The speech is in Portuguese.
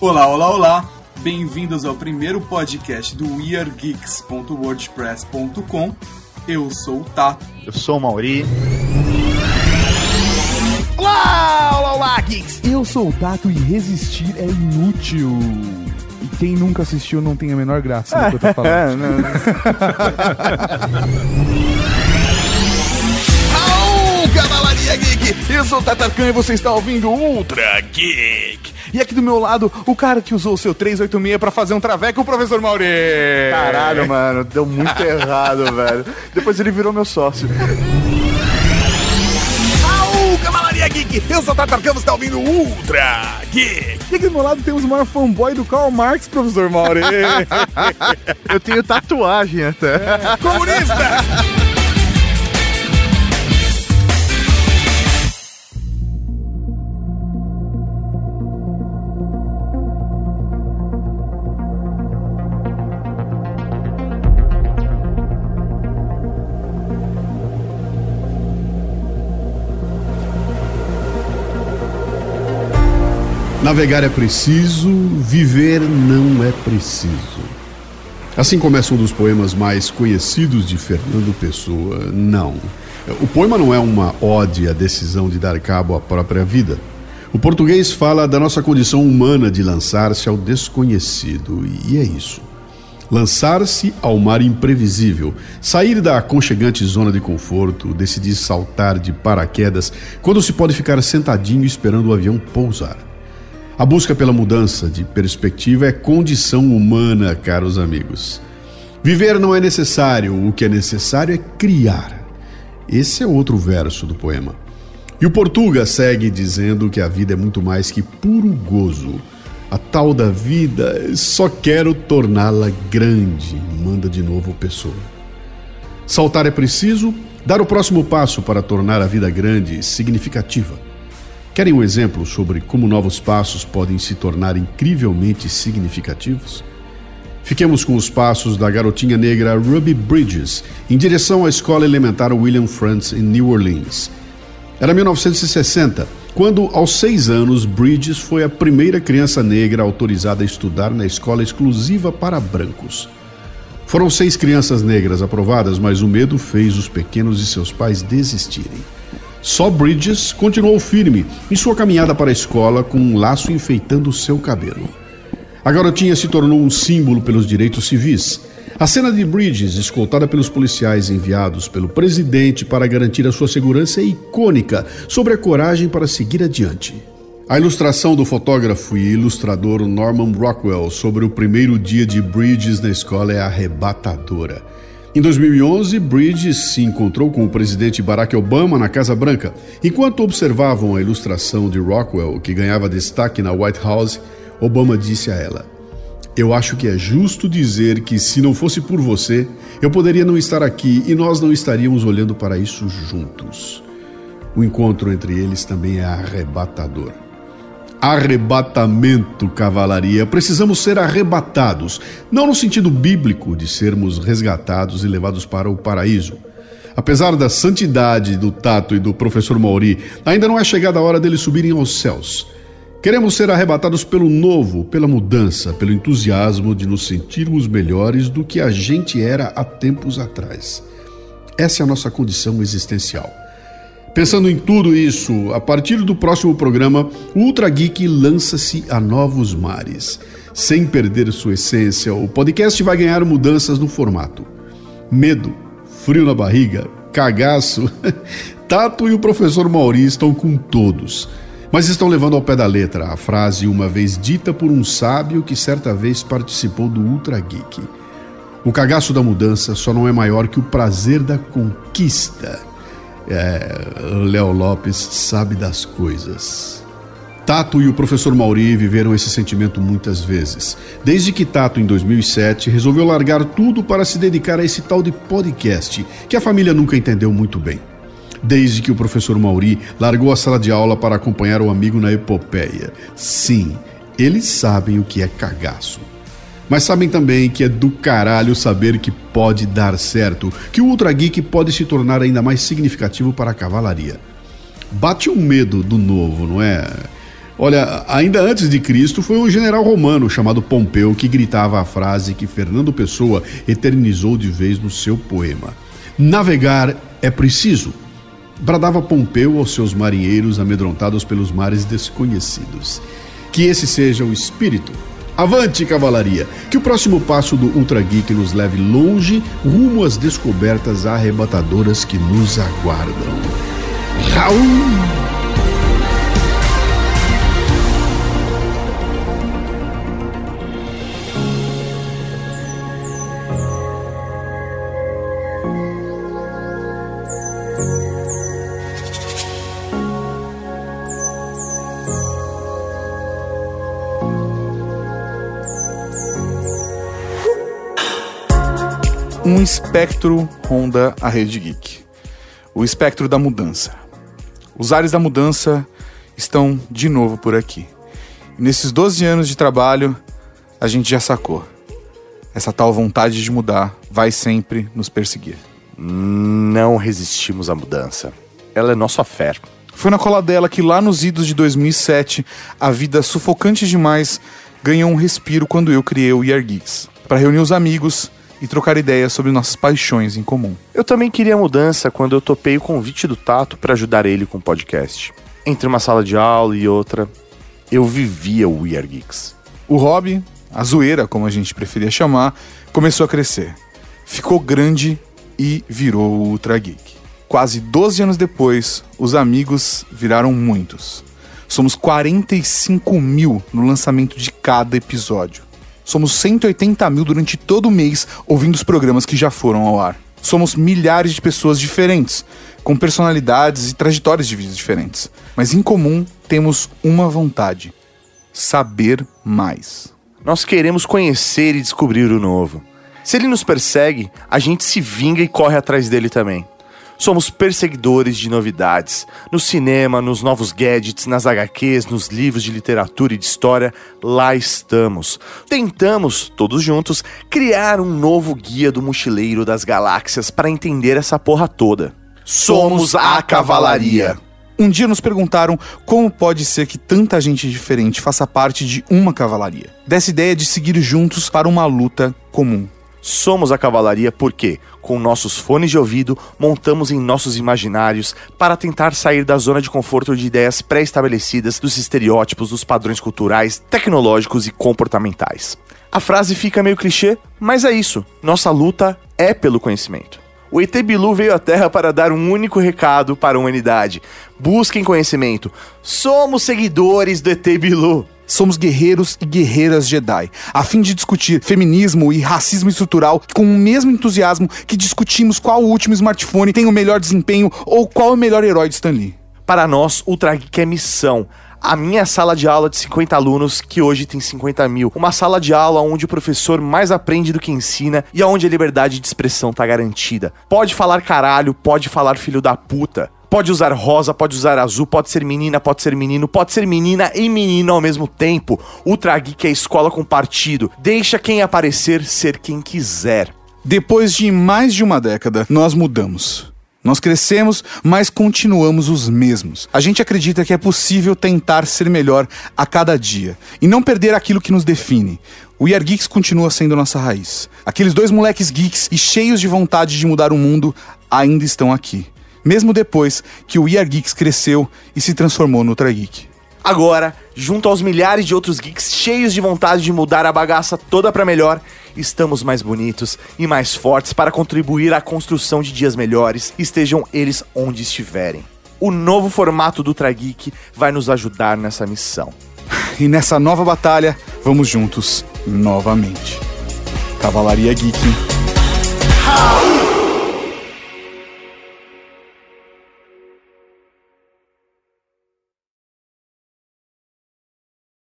Olá, olá, olá! Bem-vindos ao primeiro podcast do weargeeks.wordpress.com. Eu sou o Tato. Eu sou o Mauri. Olá, olá, olá, geeks! Eu sou o Tato e resistir é inútil. E quem nunca assistiu não tem a menor graça no que eu tô falando. Au, Cavalaria Geek! Eu sou o Tatarkan e você está ouvindo Ultra Geek. E aqui do meu lado, o cara que usou o seu 386 pra fazer um traveco, o professor Mauri. Caralho, mano, deu muito errado, velho. Depois ele virou meu sócio. Cavalaria Geek! Eu sou o Tatarkan, você está ouvindo Ultra Geek. E aqui do meu lado temos o maior fanboy do Karl Marx, professor Mauri. Eu tenho tatuagem até. Comunista! Navegar é preciso, viver não é preciso. Assim começa um dos poemas mais conhecidos de Fernando Pessoa. Não. O poema não é uma ode à decisão de dar cabo à própria vida. O português fala da nossa condição humana de lançar-se ao desconhecido, e é isso. Lançar-se ao mar imprevisível, sair da aconchegante zona de conforto, decidir saltar de paraquedas quando se pode ficar sentadinho esperando o avião pousar. A busca pela mudança de perspectiva é condição humana, caros amigos. Viver não é necessário, o que é necessário é criar. Esse é outro verso do poema. E o Portuga segue dizendo que a vida é muito mais que puro gozo. A tal da vida, só quero torná-la grande, manda de novo Pessoa. Saltar é preciso, dar o próximo passo para tornar a vida grande significativa. Querem um exemplo sobre como novos passos podem se tornar incrivelmente significativos? Fiquemos com os passos da garotinha negra Ruby Bridges em direção à escola elementar William Frantz em New Orleans. Era 1960, quando, aos seis anos, Bridges foi a primeira criança negra autorizada a estudar na escola exclusiva para brancos. Foram seis crianças negras aprovadas, mas o medo fez os pequenos e seus pais desistirem. Só Bridges continuou firme em sua caminhada para a escola com um laço enfeitando seu cabelo. A garotinha se tornou um símbolo pelos direitos civis. A cena de Bridges, escoltada pelos policiais enviados pelo presidente para garantir a sua segurança, é icônica sobre a coragem para seguir adiante. A ilustração do fotógrafo e ilustrador Norman Rockwell sobre o primeiro dia de Bridges na escola é arrebatadora. Em 2011, Bridges se encontrou com o presidente Barack Obama na Casa Branca. Enquanto observavam a ilustração de Rockwell, que ganhava destaque na White House, Obama disse a ela: Eu acho que é justo dizer que se não fosse por você, eu poderia não estar aqui e nós não estaríamos olhando para isso juntos. O encontro entre eles também é arrebatador arrebatamento, cavalaria. Precisamos ser arrebatados, não no sentido bíblico de sermos resgatados e levados para o paraíso. Apesar da santidade do Tato e do professor Mauri, ainda não é chegada a hora deles subirem aos céus. Queremos ser arrebatados pelo novo, pela mudança, pelo entusiasmo de nos sentirmos melhores do que a gente era há tempos atrás. Essa é a nossa condição existencial. Pensando em tudo isso, a partir do próximo programa, o Ultra Geek lança-se a novos mares. Sem perder sua essência, o podcast vai ganhar mudanças no formato. Medo, frio na barriga, cagaço. Tato e o professor Mauri estão com todos, mas estão levando ao pé da letra a frase uma vez dita por um sábio que certa vez participou do Ultra Geek. O cagaço da mudança só não é maior que o prazer da conquista. É, Léo Lopes sabe das coisas. Tato e o professor Mauri viveram esse sentimento muitas vezes. Desde que Tato, em 2007, resolveu largar tudo para se dedicar a esse tal de podcast, que a família nunca entendeu muito bem. Desde que o professor Mauri largou a sala de aula para acompanhar o amigo na epopeia. Sim, eles sabem o que é cagaço. Mas sabem também que é do caralho saber que pode dar certo, que o Ultra Geek pode se tornar ainda mais significativo para a cavalaria. Bate um medo do novo, não é? Olha, ainda antes de Cristo foi um general romano chamado Pompeu que gritava a frase que Fernando Pessoa eternizou de vez no seu poema: Navegar é preciso. Bradava Pompeu aos seus marinheiros amedrontados pelos mares desconhecidos. Que esse seja o espírito. Avante, cavalaria! Que o próximo passo do Ultra Geek nos leve longe rumo às descobertas arrebatadoras que nos aguardam. Raul! um espectro ronda a rede geek. O espectro da mudança. Os ares da mudança estão de novo por aqui. E nesses 12 anos de trabalho, a gente já sacou. Essa tal vontade de mudar vai sempre nos perseguir. Não resistimos à mudança. Ela é nossa fé. Foi na cola dela que lá nos idos de 2007, a vida sufocante demais ganhou um respiro quando eu criei o Year Geeks. Para reunir os amigos e trocar ideias sobre nossas paixões em comum. Eu também queria mudança quando eu topei o convite do Tato para ajudar ele com o podcast. Entre uma sala de aula e outra, eu vivia o We Are Geeks. O hobby, a zoeira, como a gente preferia chamar, começou a crescer. Ficou grande e virou o Ultra Geek. Quase 12 anos depois, os amigos viraram muitos. Somos 45 mil no lançamento de cada episódio. Somos 180 mil durante todo o mês ouvindo os programas que já foram ao ar. Somos milhares de pessoas diferentes, com personalidades e trajetórias de vidas diferentes. Mas em comum temos uma vontade: saber mais. Nós queremos conhecer e descobrir o novo. Se ele nos persegue, a gente se vinga e corre atrás dele também. Somos perseguidores de novidades. No cinema, nos novos gadgets, nas HQs, nos livros de literatura e de história, lá estamos. Tentamos, todos juntos, criar um novo guia do mochileiro das galáxias para entender essa porra toda. Somos a cavalaria. Um dia nos perguntaram como pode ser que tanta gente diferente faça parte de uma cavalaria. Dessa ideia de seguir juntos para uma luta comum. Somos a cavalaria porque, com nossos fones de ouvido, montamos em nossos imaginários para tentar sair da zona de conforto de ideias pré-estabelecidas, dos estereótipos, dos padrões culturais, tecnológicos e comportamentais. A frase fica meio clichê, mas é isso. Nossa luta é pelo conhecimento. O ET Bilu veio à Terra para dar um único recado para a humanidade: busquem conhecimento. Somos seguidores do ET Bilu. Somos guerreiros e guerreiras Jedi, a fim de discutir feminismo e racismo estrutural com o mesmo entusiasmo que discutimos qual o último smartphone tem o melhor desempenho ou qual o melhor herói de Stan Lee. Para nós, Ultra Geek é missão. A minha sala de aula de 50 alunos, que hoje tem 50 mil. Uma sala de aula onde o professor mais aprende do que ensina e onde a liberdade de expressão tá garantida. Pode falar caralho, pode falar filho da puta. Pode usar rosa, pode usar azul, pode ser menina, pode ser menino, pode ser menina e menino ao mesmo tempo. Ultra Geek é escola com partido. Deixa quem aparecer ser quem quiser. Depois de mais de uma década, nós mudamos. Nós crescemos, mas continuamos os mesmos. A gente acredita que é possível tentar ser melhor a cada dia e não perder aquilo que nos define. O We Are Geeks continua sendo nossa raiz. Aqueles dois moleques geeks e cheios de vontade de mudar o mundo ainda estão aqui mesmo depois que o We Are Geeks cresceu e se transformou no Ultra Geek. Agora, junto aos milhares de outros geeks cheios de vontade de mudar a bagaça toda para melhor, estamos mais bonitos e mais fortes para contribuir à construção de dias melhores, estejam eles onde estiverem. O novo formato do Ultra Geek vai nos ajudar nessa missão. E nessa nova batalha, vamos juntos novamente. Cavalaria Geek